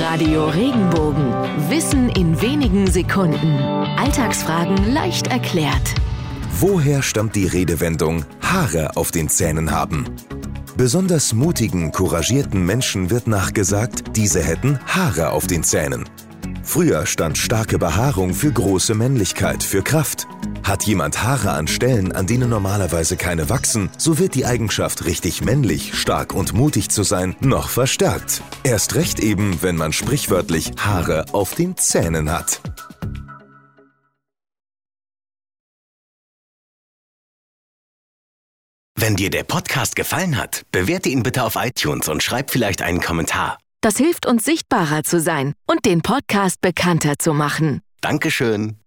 Radio Regenbogen. Wissen in wenigen Sekunden. Alltagsfragen leicht erklärt. Woher stammt die Redewendung Haare auf den Zähnen haben? Besonders mutigen, couragierten Menschen wird nachgesagt, diese hätten Haare auf den Zähnen. Früher stand starke Behaarung für große Männlichkeit, für Kraft. Hat jemand Haare an Stellen, an denen normalerweise keine wachsen, so wird die Eigenschaft, richtig männlich, stark und mutig zu sein, noch verstärkt. Erst recht eben, wenn man sprichwörtlich Haare auf den Zähnen hat. Wenn dir der Podcast gefallen hat, bewerte ihn bitte auf iTunes und schreib vielleicht einen Kommentar. Das hilft uns sichtbarer zu sein und den Podcast bekannter zu machen. Dankeschön.